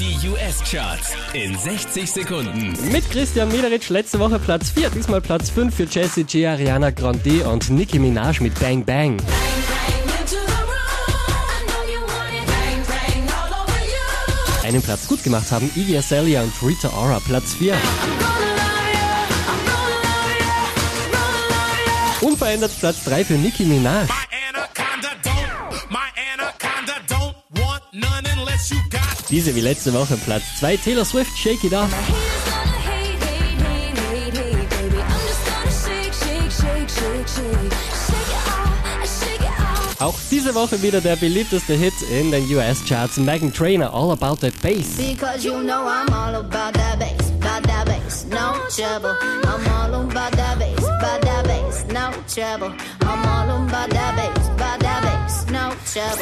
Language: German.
Die US-Charts in 60 Sekunden. Mit Christian Mederitsch letzte Woche Platz 4, diesmal Platz 5 für Jessie J, Ariana Grande und Nicki Minaj mit Bang Bang. Einen Platz gut gemacht haben Iggy Azalea und Rita Ora, Platz 4. Unverändert Platz 3 für Nicki Minaj. My anaconda don't, my anaconda don't want none unless you got. Diese wie letzte Woche Platz 2 Taylor Swift, Shake It Off. Auch diese Woche wieder der beliebteste Hit in den US-Charts, Megan Trainor, All About That Bass. Because you know I'm all about that bass, about no trouble. I'm all about that bass, about that bass, trouble. I'm all about that bass,